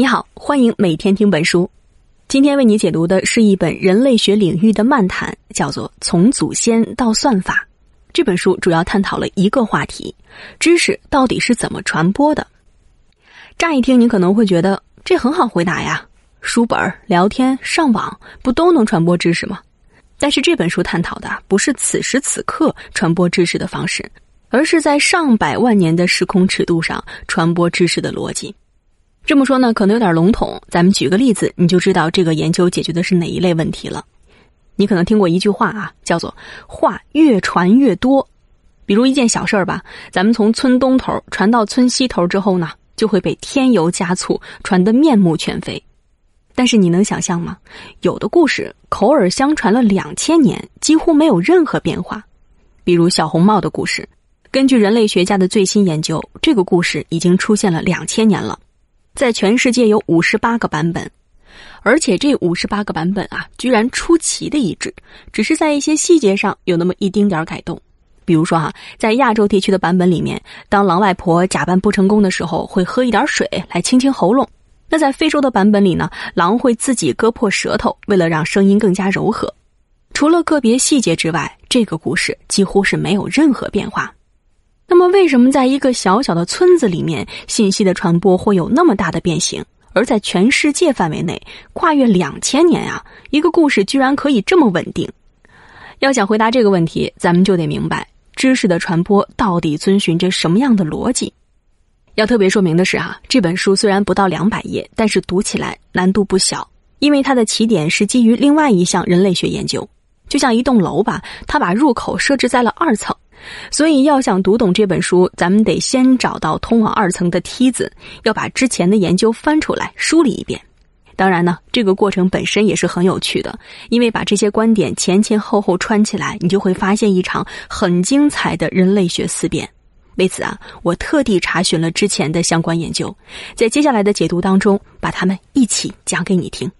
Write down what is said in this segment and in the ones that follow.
你好，欢迎每天听本书。今天为你解读的是一本人类学领域的漫谈，叫做《从祖先到算法》。这本书主要探讨了一个话题：知识到底是怎么传播的？乍一听，你可能会觉得这很好回答呀，书本、聊天、上网，不都能传播知识吗？但是这本书探讨的不是此时此刻传播知识的方式，而是在上百万年的时空尺度上传播知识的逻辑。这么说呢，可能有点笼统。咱们举个例子，你就知道这个研究解决的是哪一类问题了。你可能听过一句话啊，叫做“话越传越多”。比如一件小事儿吧，咱们从村东头传到村西头之后呢，就会被添油加醋，传得面目全非。但是你能想象吗？有的故事口耳相传了两千年，几乎没有任何变化。比如小红帽的故事，根据人类学家的最新研究，这个故事已经出现了两千年了。在全世界有五十八个版本，而且这五十八个版本啊，居然出奇的一致，只是在一些细节上有那么一丁点改动。比如说哈，在亚洲地区的版本里面，当狼外婆假扮不成功的时候，会喝一点水来清清喉咙；那在非洲的版本里呢，狼会自己割破舌头，为了让声音更加柔和。除了个别细节之外，这个故事几乎是没有任何变化。那么，为什么在一个小小的村子里面，信息的传播会有那么大的变形？而在全世界范围内，跨越两千年啊，一个故事居然可以这么稳定？要想回答这个问题，咱们就得明白知识的传播到底遵循着什么样的逻辑。要特别说明的是啊，这本书虽然不到两百页，但是读起来难度不小，因为它的起点是基于另外一项人类学研究，就像一栋楼吧，它把入口设置在了二层。所以，要想读懂这本书，咱们得先找到通往二层的梯子，要把之前的研究翻出来梳理一遍。当然呢，这个过程本身也是很有趣的，因为把这些观点前前后后串起来，你就会发现一场很精彩的人类学思辨。为此啊，我特地查询了之前的相关研究，在接下来的解读当中，把它们一起讲给你听。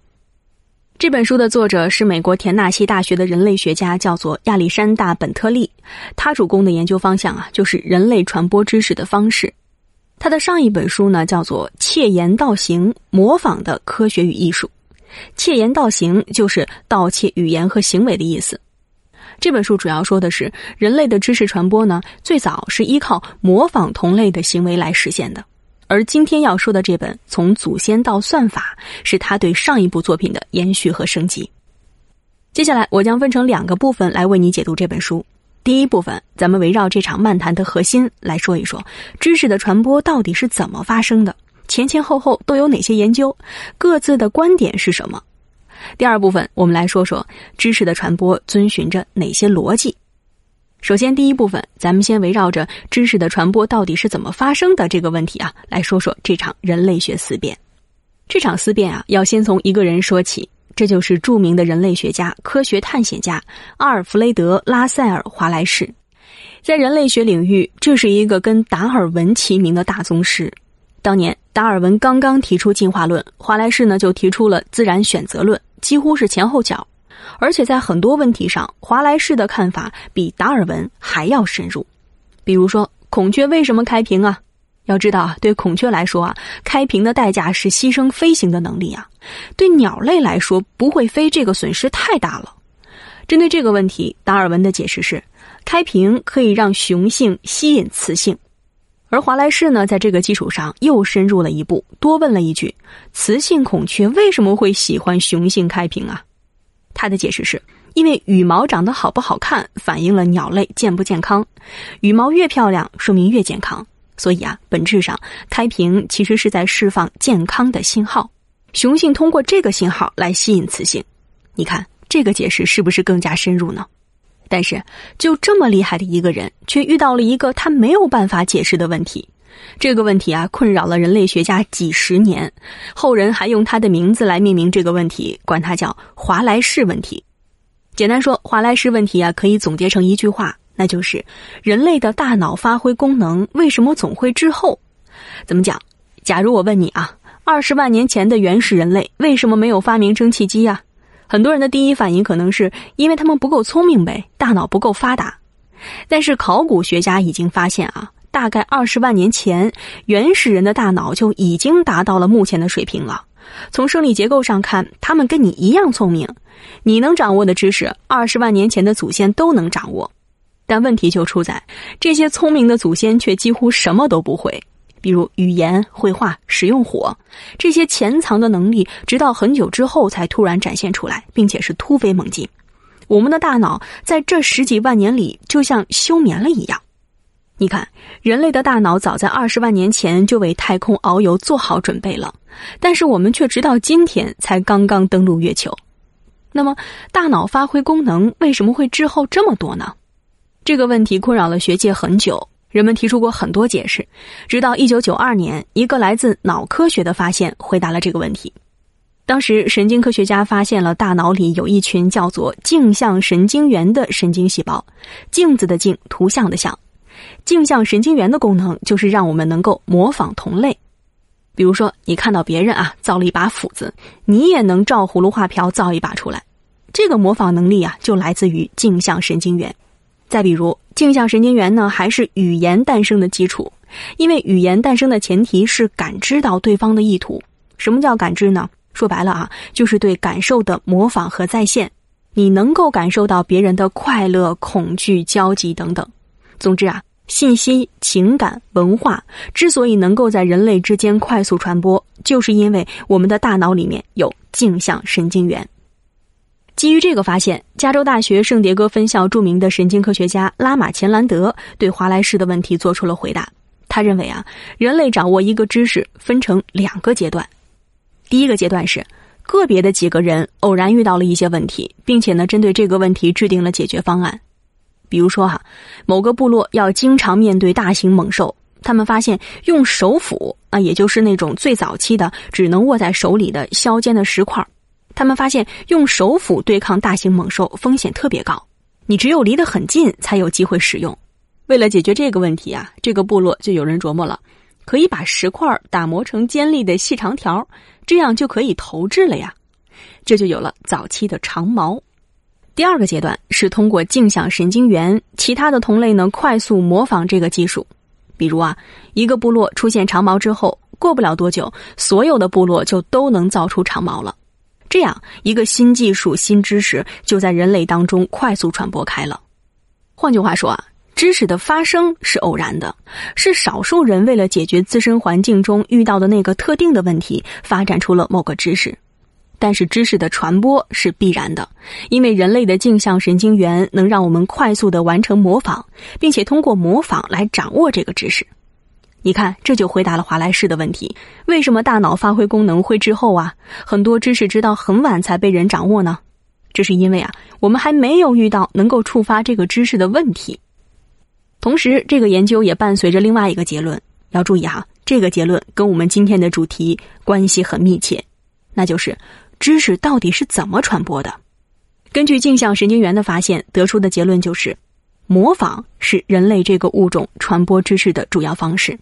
这本书的作者是美国田纳西大学的人类学家，叫做亚历山大·本特利。他主攻的研究方向啊，就是人类传播知识的方式。他的上一本书呢，叫做《窃言盗行：模仿的科学与艺术》。窃言盗行就是盗窃语言和行为的意思。这本书主要说的是人类的知识传播呢，最早是依靠模仿同类的行为来实现的。而今天要说的这本《从祖先到算法》，是他对上一部作品的延续和升级。接下来，我将分成两个部分来为你解读这本书。第一部分，咱们围绕这场漫谈的核心来说一说，知识的传播到底是怎么发生的，前前后后都有哪些研究，各自的观点是什么。第二部分，我们来说说知识的传播遵循着哪些逻辑。首先，第一部分，咱们先围绕着知识的传播到底是怎么发生的这个问题啊，来说说这场人类学思辨。这场思辨啊，要先从一个人说起，这就是著名的人类学家、科学探险家阿尔弗雷德·拉塞尔·华莱士。在人类学领域，这是一个跟达尔文齐名的大宗师。当年达尔文刚刚提出进化论，华莱士呢就提出了自然选择论，几乎是前后脚。而且在很多问题上，华莱士的看法比达尔文还要深入。比如说，孔雀为什么开屏啊？要知道啊，对孔雀来说啊，开屏的代价是牺牲飞行的能力啊。对鸟类来说，不会飞这个损失太大了。针对这个问题，达尔文的解释是：开屏可以让雄性吸引雌性。而华莱士呢，在这个基础上又深入了一步，多问了一句：雌性孔雀为什么会喜欢雄性开屏啊？他的解释是，因为羽毛长得好不好看，反映了鸟类健不健康。羽毛越漂亮，说明越健康。所以啊，本质上开屏其实是在释放健康的信号。雄性通过这个信号来吸引雌性。你看这个解释是不是更加深入呢？但是就这么厉害的一个人，却遇到了一个他没有办法解释的问题。这个问题啊，困扰了人类学家几十年，后人还用他的名字来命名这个问题，管它叫华莱士问题。简单说，华莱士问题啊，可以总结成一句话，那就是人类的大脑发挥功能为什么总会滞后？怎么讲？假如我问你啊，二十万年前的原始人类为什么没有发明蒸汽机啊？很多人的第一反应可能是因为他们不够聪明呗，大脑不够发达。但是考古学家已经发现啊。大概二十万年前，原始人的大脑就已经达到了目前的水平了。从生理结构上看，他们跟你一样聪明。你能掌握的知识，二十万年前的祖先都能掌握。但问题就出在，这些聪明的祖先却几乎什么都不会，比如语言、绘画、使用火这些潜藏的能力，直到很久之后才突然展现出来，并且是突飞猛进。我们的大脑在这十几万年里就像休眠了一样。你看，人类的大脑早在二十万年前就为太空遨游做好准备了，但是我们却直到今天才刚刚登陆月球。那么，大脑发挥功能为什么会滞后这么多呢？这个问题困扰了学界很久，人们提出过很多解释，直到一九九二年，一个来自脑科学的发现回答了这个问题。当时，神经科学家发现了大脑里有一群叫做镜像神经元的神经细胞，镜子的镜，图像的像。镜像神经元的功能就是让我们能够模仿同类，比如说，你看到别人啊造了一把斧子，你也能照葫芦画瓢造一把出来。这个模仿能力啊，就来自于镜像神经元。再比如，镜像神经元呢，还是语言诞生的基础，因为语言诞生的前提是感知到对方的意图。什么叫感知呢？说白了啊，就是对感受的模仿和再现。你能够感受到别人的快乐、恐惧、焦急等等。总之啊。信息、情感、文化之所以能够在人类之间快速传播，就是因为我们的大脑里面有镜像神经元。基于这个发现，加州大学圣迭戈分校著名的神经科学家拉马钱兰德对华莱士的问题做出了回答。他认为啊，人类掌握一个知识分成两个阶段，第一个阶段是个别的几个人偶然遇到了一些问题，并且呢，针对这个问题制定了解决方案。比如说哈，某个部落要经常面对大型猛兽，他们发现用手斧啊，也就是那种最早期的只能握在手里的削尖的石块，他们发现用手斧对抗大型猛兽风险特别高，你只有离得很近才有机会使用。为了解决这个问题啊，这个部落就有人琢磨了，可以把石块打磨成尖利的细长条，这样就可以投掷了呀，这就有了早期的长矛。第二个阶段是通过镜像神经元，其他的同类呢快速模仿这个技术。比如啊，一个部落出现长矛之后，过不了多久，所有的部落就都能造出长矛了。这样一个新技术、新知识就在人类当中快速传播开了。换句话说啊，知识的发生是偶然的，是少数人为了解决自身环境中遇到的那个特定的问题，发展出了某个知识。但是知识的传播是必然的，因为人类的镜像神经元能让我们快速的完成模仿，并且通过模仿来掌握这个知识。你看，这就回答了华莱士的问题：为什么大脑发挥功能会滞后啊？很多知识直到很晚才被人掌握呢？这是因为啊，我们还没有遇到能够触发这个知识的问题。同时，这个研究也伴随着另外一个结论，要注意哈，这个结论跟我们今天的主题关系很密切，那就是。知识到底是怎么传播的？根据镜像神经元的发现得出的结论就是，模仿是人类这个物种传播知识的主要方式。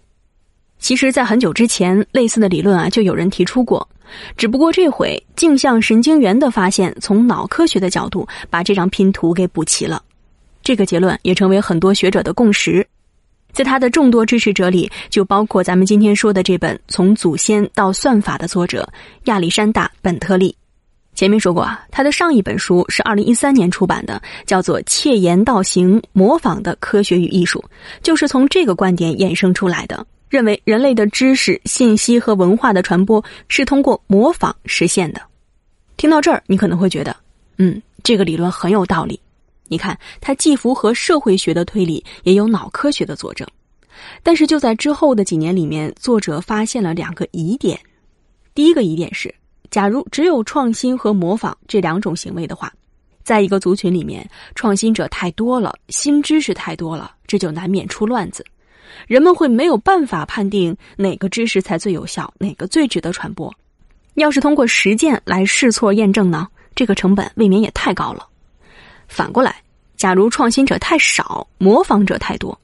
其实，在很久之前，类似的理论啊就有人提出过，只不过这回镜像神经元的发现从脑科学的角度把这张拼图给补齐了。这个结论也成为很多学者的共识。在他的众多支持者里，就包括咱们今天说的这本《从祖先到算法》的作者亚历山大·本特利。前面说过啊，他的上一本书是二零一三年出版的，叫做《窃言盗行：模仿的科学与艺术》，就是从这个观点衍生出来的，认为人类的知识、信息和文化的传播是通过模仿实现的。听到这儿，你可能会觉得，嗯，这个理论很有道理。你看，它既符合社会学的推理，也有脑科学的佐证。但是就在之后的几年里面，作者发现了两个疑点。第一个疑点是，假如只有创新和模仿这两种行为的话，在一个族群里面，创新者太多了，新知识太多了，这就难免出乱子。人们会没有办法判定哪个知识才最有效，哪个最值得传播。要是通过实践来试错验证呢，这个成本未免也太高了。反过来，假如创新者太少，模仿者太多，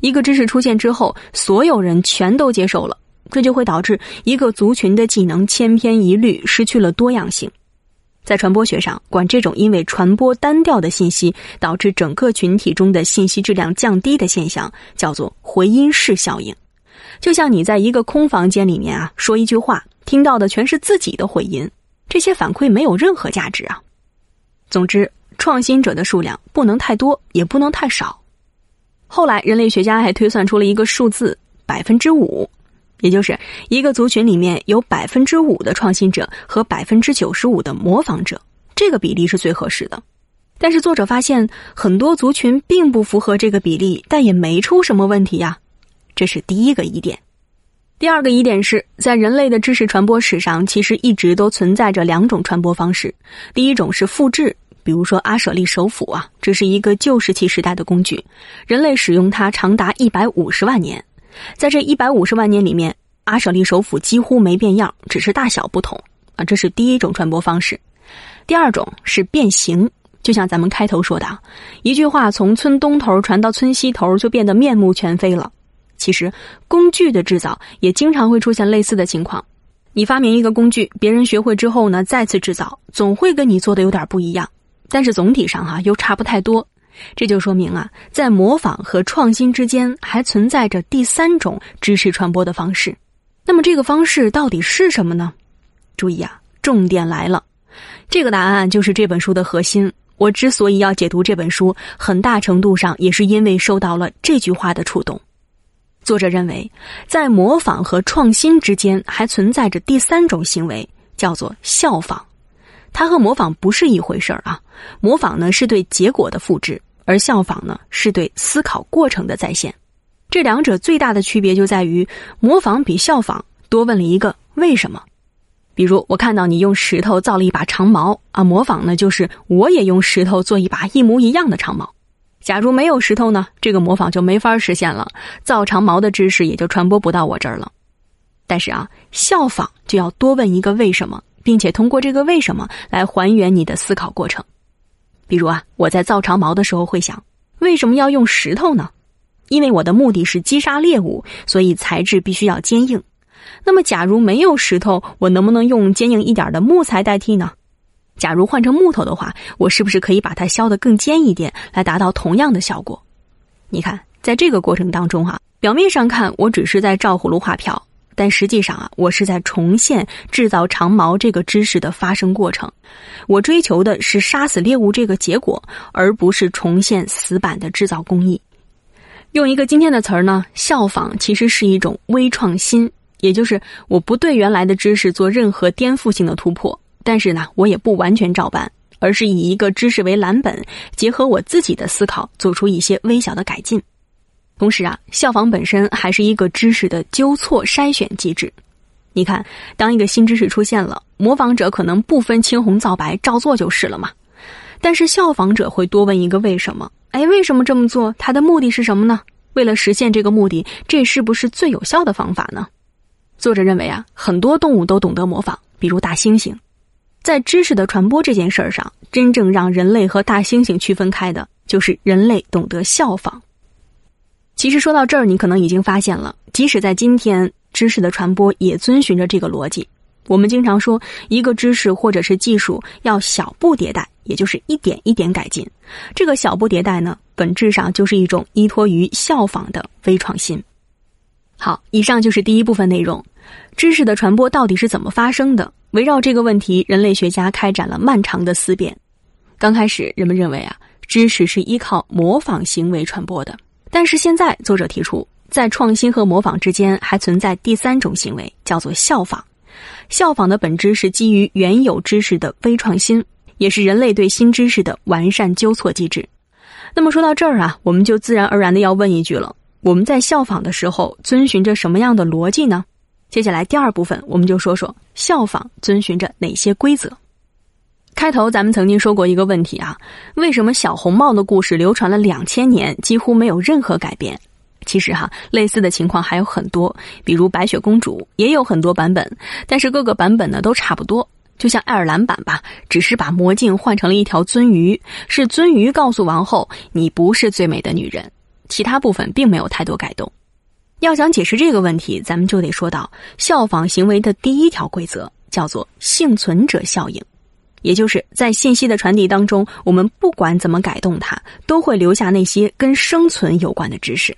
一个知识出现之后，所有人全都接受了，这就会导致一个族群的技能千篇一律，失去了多样性。在传播学上，管这种因为传播单调的信息导致整个群体中的信息质量降低的现象，叫做回音室效应。就像你在一个空房间里面啊，说一句话，听到的全是自己的回音，这些反馈没有任何价值啊。总之，创新者的数量不能太多，也不能太少。后来，人类学家还推算出了一个数字：百分之五。也就是一个族群里面有百分之五的创新者和百分之九十五的模仿者，这个比例是最合适的。但是作者发现很多族群并不符合这个比例，但也没出什么问题呀。这是第一个疑点。第二个疑点是在人类的知识传播史上，其实一直都存在着两种传播方式。第一种是复制，比如说阿舍利手斧啊，这是一个旧石器时代的工具，人类使用它长达一百五十万年。在这一百五十万年里面，阿舍利手斧几乎没变样，只是大小不同啊。这是第一种传播方式。第二种是变形，就像咱们开头说的，一句话从村东头传到村西头，就变得面目全非了。其实，工具的制造也经常会出现类似的情况。你发明一个工具，别人学会之后呢，再次制造，总会跟你做的有点不一样，但是总体上哈又差不太多。这就说明啊，在模仿和创新之间还存在着第三种知识传播的方式。那么这个方式到底是什么呢？注意啊，重点来了，这个答案就是这本书的核心。我之所以要解读这本书，很大程度上也是因为受到了这句话的触动。作者认为，在模仿和创新之间还存在着第三种行为，叫做效仿。它和模仿不是一回事儿啊！模仿呢是对结果的复制，而效仿呢是对思考过程的再现。这两者最大的区别就在于，模仿比效仿多问了一个为什么。比如，我看到你用石头造了一把长矛啊，模仿呢就是我也用石头做一把一模一样的长矛。假如没有石头呢，这个模仿就没法实现了，造长矛的知识也就传播不到我这儿了。但是啊，效仿就要多问一个为什么。并且通过这个为什么来还原你的思考过程。比如啊，我在造长矛的时候会想，为什么要用石头呢？因为我的目的是击杀猎物，所以材质必须要坚硬。那么，假如没有石头，我能不能用坚硬一点的木材代替呢？假如换成木头的话，我是不是可以把它削得更尖一点，来达到同样的效果？你看，在这个过程当中哈，表面上看我只是在照葫芦画瓢。但实际上啊，我是在重现制造长矛这个知识的发生过程。我追求的是杀死猎物这个结果，而不是重现死板的制造工艺。用一个今天的词儿呢，效仿其实是一种微创新，也就是我不对原来的知识做任何颠覆性的突破，但是呢，我也不完全照搬，而是以一个知识为蓝本，结合我自己的思考，做出一些微小的改进。同时啊，效仿本身还是一个知识的纠错筛选机制。你看，当一个新知识出现了，模仿者可能不分青红皂白照做就是了嘛。但是效仿者会多问一个为什么？哎，为什么这么做？它的目的是什么呢？为了实现这个目的，这是不是最有效的方法呢？作者认为啊，很多动物都懂得模仿，比如大猩猩。在知识的传播这件事儿上，真正让人类和大猩猩区分开的，就是人类懂得效仿。其实说到这儿，你可能已经发现了，即使在今天，知识的传播也遵循着这个逻辑。我们经常说，一个知识或者是技术要小步迭代，也就是一点一点改进。这个小步迭代呢，本质上就是一种依托于效仿的微创新。好，以上就是第一部分内容。知识的传播到底是怎么发生的？围绕这个问题，人类学家开展了漫长的思辨。刚开始，人们认为啊，知识是依靠模仿行为传播的。但是现在，作者提出，在创新和模仿之间还存在第三种行为，叫做效仿。效仿的本质是基于原有知识的微创新，也是人类对新知识的完善纠错机制。那么说到这儿啊，我们就自然而然的要问一句了：我们在效仿的时候遵循着什么样的逻辑呢？接下来第二部分，我们就说说效仿遵循着哪些规则。开头咱们曾经说过一个问题啊，为什么小红帽的故事流传了两千年，几乎没有任何改变？其实哈，类似的情况还有很多，比如白雪公主也有很多版本，但是各个版本呢都差不多。就像爱尔兰版吧，只是把魔镜换成了一条鳟鱼，是鳟鱼告诉王后你不是最美的女人，其他部分并没有太多改动。要想解释这个问题，咱们就得说到效仿行为的第一条规则，叫做幸存者效应。也就是在信息的传递当中，我们不管怎么改动它，都会留下那些跟生存有关的知识。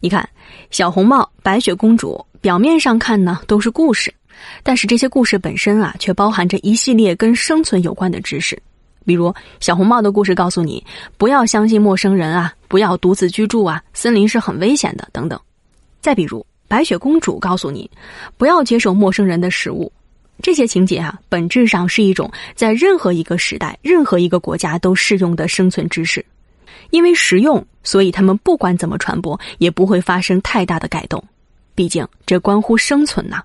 你看，小红帽、白雪公主，表面上看呢都是故事，但是这些故事本身啊，却包含着一系列跟生存有关的知识。比如，小红帽的故事告诉你，不要相信陌生人啊，不要独自居住啊，森林是很危险的等等。再比如，白雪公主告诉你，不要接受陌生人的食物。这些情节啊，本质上是一种在任何一个时代、任何一个国家都适用的生存知识。因为实用，所以他们不管怎么传播，也不会发生太大的改动。毕竟这关乎生存呐。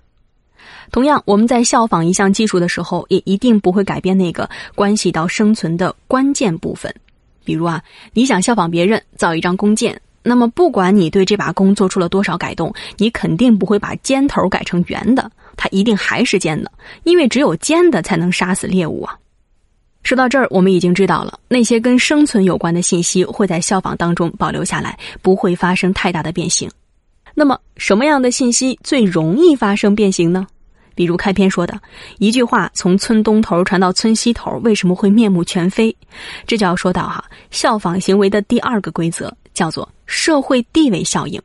同样，我们在效仿一项技术的时候，也一定不会改变那个关系到生存的关键部分。比如啊，你想效仿别人造一张弓箭，那么不管你对这把弓做出了多少改动，你肯定不会把尖头改成圆的，它一定还是尖的，因为只有尖的才能杀死猎物啊。说到这儿，我们已经知道了那些跟生存有关的信息会在效仿当中保留下来，不会发生太大的变形。那么，什么样的信息最容易发生变形呢？比如开篇说的一句话从村东头传到村西头，为什么会面目全非？这就要说到哈，效仿行为的第二个规则叫做社会地位效应，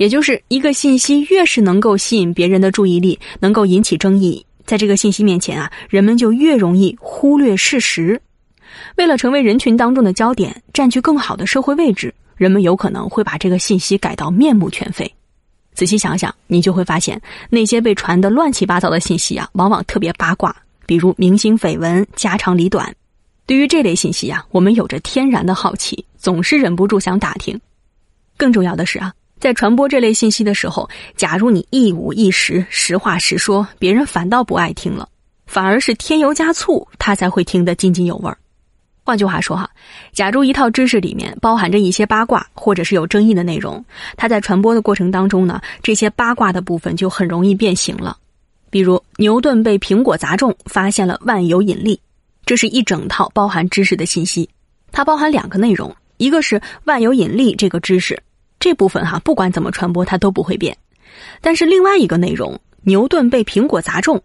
也就是一个信息越是能够吸引别人的注意力，能够引起争议。在这个信息面前啊，人们就越容易忽略事实。为了成为人群当中的焦点，占据更好的社会位置，人们有可能会把这个信息改到面目全非。仔细想想，你就会发现，那些被传的乱七八糟的信息啊，往往特别八卦，比如明星绯闻、家长里短。对于这类信息啊，我们有着天然的好奇，总是忍不住想打听。更重要的是啊。在传播这类信息的时候，假如你一五一十、实话实说，别人反倒不爱听了，反而是添油加醋，他才会听得津津有味儿。换句话说哈，假如一套知识里面包含着一些八卦或者是有争议的内容，它在传播的过程当中呢，这些八卦的部分就很容易变形了。比如牛顿被苹果砸中，发现了万有引力，这是一整套包含知识的信息，它包含两个内容，一个是万有引力这个知识。这部分哈，不管怎么传播，它都不会变。但是另外一个内容，牛顿被苹果砸中，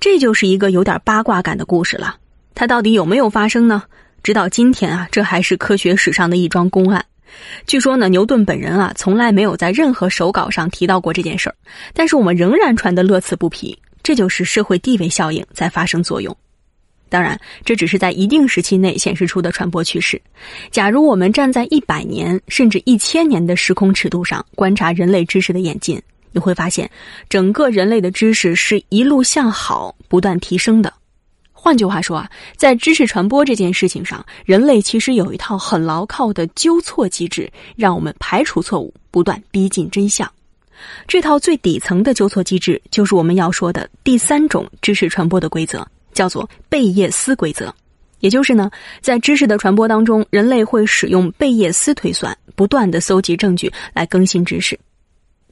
这就是一个有点八卦感的故事了。它到底有没有发生呢？直到今天啊，这还是科学史上的一桩公案。据说呢，牛顿本人啊，从来没有在任何手稿上提到过这件事儿，但是我们仍然传得乐此不疲。这就是社会地位效应在发生作用。当然，这只是在一定时期内显示出的传播趋势。假如我们站在一百年甚至一千年的时空尺度上观察人类知识的演进，你会发现，整个人类的知识是一路向好、不断提升的。换句话说啊，在知识传播这件事情上，人类其实有一套很牢靠的纠错机制，让我们排除错误，不断逼近真相。这套最底层的纠错机制，就是我们要说的第三种知识传播的规则。叫做贝叶斯规则，也就是呢，在知识的传播当中，人类会使用贝叶斯推算，不断的搜集证据来更新知识。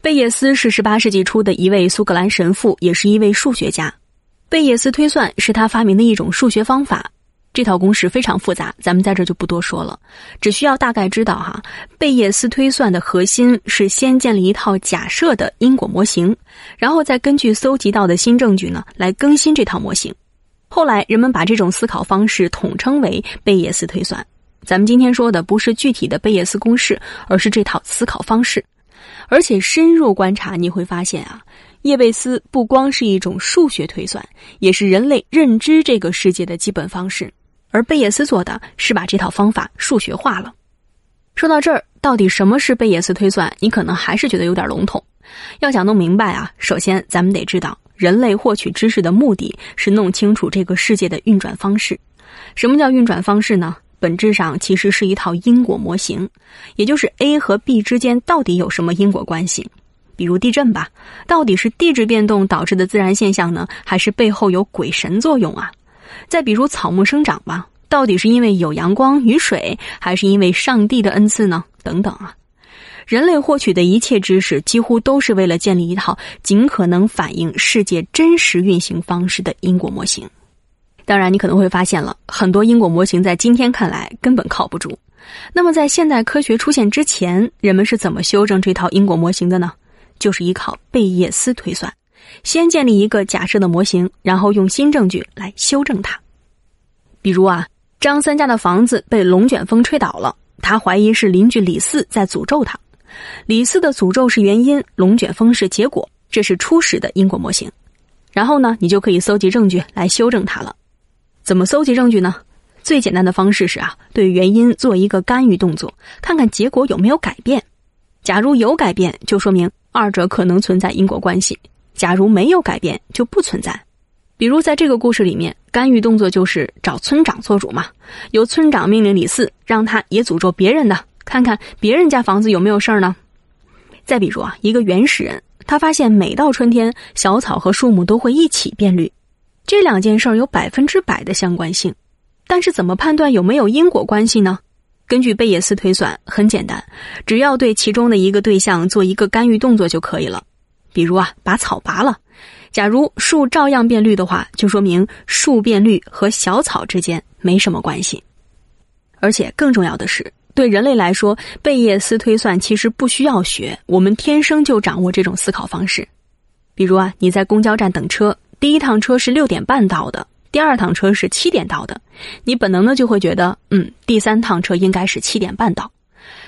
贝叶斯是十八世纪初的一位苏格兰神父，也是一位数学家。贝叶斯推算是他发明的一种数学方法，这套公式非常复杂，咱们在这就不多说了，只需要大概知道哈。贝叶斯推算的核心是先建立一套假设的因果模型，然后再根据搜集到的新证据呢，来更新这套模型。后来，人们把这种思考方式统称为贝叶斯推算。咱们今天说的不是具体的贝叶斯公式，而是这套思考方式。而且深入观察，你会发现啊，叶贝斯不光是一种数学推算，也是人类认知这个世界的基本方式。而贝叶斯做的是把这套方法数学化了。说到这儿，到底什么是贝叶斯推算？你可能还是觉得有点笼统。要想弄明白啊，首先咱们得知道。人类获取知识的目的是弄清楚这个世界的运转方式。什么叫运转方式呢？本质上其实是一套因果模型，也就是 A 和 B 之间到底有什么因果关系。比如地震吧，到底是地质变动导致的自然现象呢，还是背后有鬼神作用啊？再比如草木生长吧，到底是因为有阳光雨水，还是因为上帝的恩赐呢？等等啊。人类获取的一切知识，几乎都是为了建立一套尽可能反映世界真实运行方式的因果模型。当然，你可能会发现了很多因果模型在今天看来根本靠不住。那么，在现代科学出现之前，人们是怎么修正这套因果模型的呢？就是依靠贝叶斯推算，先建立一个假设的模型，然后用新证据来修正它。比如啊，张三家的房子被龙卷风吹倒了，他怀疑是邻居李四在诅咒他。李四的诅咒是原因，龙卷风是结果，这是初始的因果模型。然后呢，你就可以搜集证据来修正它了。怎么搜集证据呢？最简单的方式是啊，对原因做一个干预动作，看看结果有没有改变。假如有改变，就说明二者可能存在因果关系；假如没有改变，就不存在。比如在这个故事里面，干预动作就是找村长做主嘛，由村长命令李四，让他也诅咒别人的。看看别人家房子有没有事儿呢？再比如啊，一个原始人，他发现每到春天，小草和树木都会一起变绿，这两件事儿有百分之百的相关性。但是怎么判断有没有因果关系呢？根据贝叶斯推算，很简单，只要对其中的一个对象做一个干预动作就可以了。比如啊，把草拔了，假如树照样变绿的话，就说明树变绿和小草之间没什么关系。而且更重要的是。对人类来说，贝叶斯推算其实不需要学，我们天生就掌握这种思考方式。比如啊，你在公交站等车，第一趟车是六点半到的，第二趟车是七点到的，你本能的就会觉得，嗯，第三趟车应该是七点半到。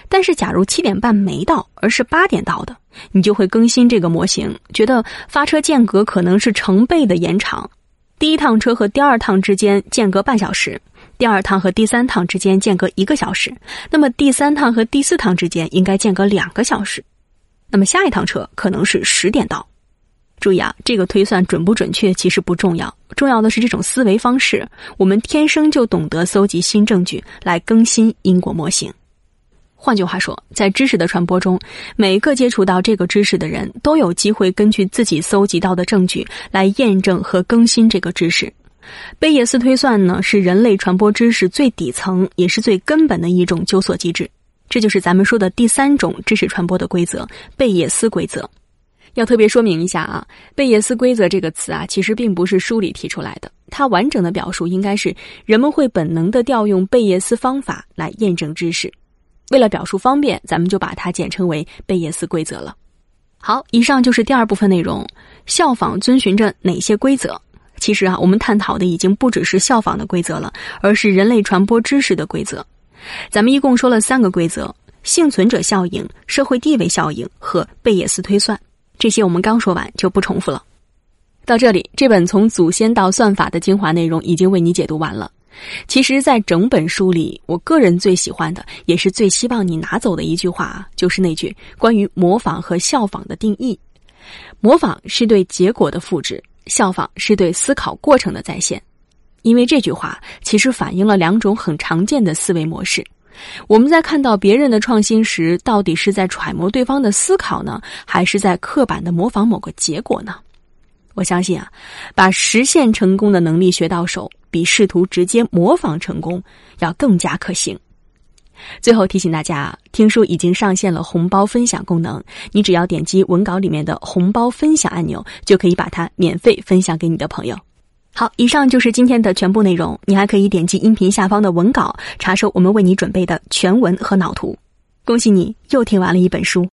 但是，假如七点半没到，而是八点到的，你就会更新这个模型，觉得发车间隔可能是成倍的延长，第一趟车和第二趟之间间隔半小时。第二趟和第三趟之间间隔一个小时，那么第三趟和第四趟之间应该间隔两个小时。那么下一趟车可能是十点到。注意啊，这个推算准不准确其实不重要，重要的是这种思维方式。我们天生就懂得搜集新证据来更新因果模型。换句话说，在知识的传播中，每一个接触到这个知识的人都有机会根据自己搜集到的证据来验证和更新这个知识。贝叶斯推算呢，是人类传播知识最底层也是最根本的一种纠索机制。这就是咱们说的第三种知识传播的规则——贝叶斯规则。要特别说明一下啊，贝叶斯规则这个词啊，其实并不是书里提出来的。它完整的表述应该是人们会本能的调用贝叶斯方法来验证知识。为了表述方便，咱们就把它简称为贝叶斯规则了。好，以上就是第二部分内容。效仿遵循着哪些规则？其实啊，我们探讨的已经不只是效仿的规则了，而是人类传播知识的规则。咱们一共说了三个规则：幸存者效应、社会地位效应和贝叶斯推算。这些我们刚说完，就不重复了。到这里，这本从祖先到算法的精华内容已经为你解读完了。其实，在整本书里，我个人最喜欢的，也是最希望你拿走的一句话，就是那句关于模仿和效仿的定义：模仿是对结果的复制。效仿是对思考过程的再现，因为这句话其实反映了两种很常见的思维模式。我们在看到别人的创新时，到底是在揣摩对方的思考呢，还是在刻板的模仿某个结果呢？我相信啊，把实现成功的能力学到手，比试图直接模仿成功要更加可行。最后提醒大家，听书已经上线了红包分享功能，你只要点击文稿里面的红包分享按钮，就可以把它免费分享给你的朋友。好，以上就是今天的全部内容，你还可以点击音频下方的文稿，查收我们为你准备的全文和脑图。恭喜你又听完了一本书。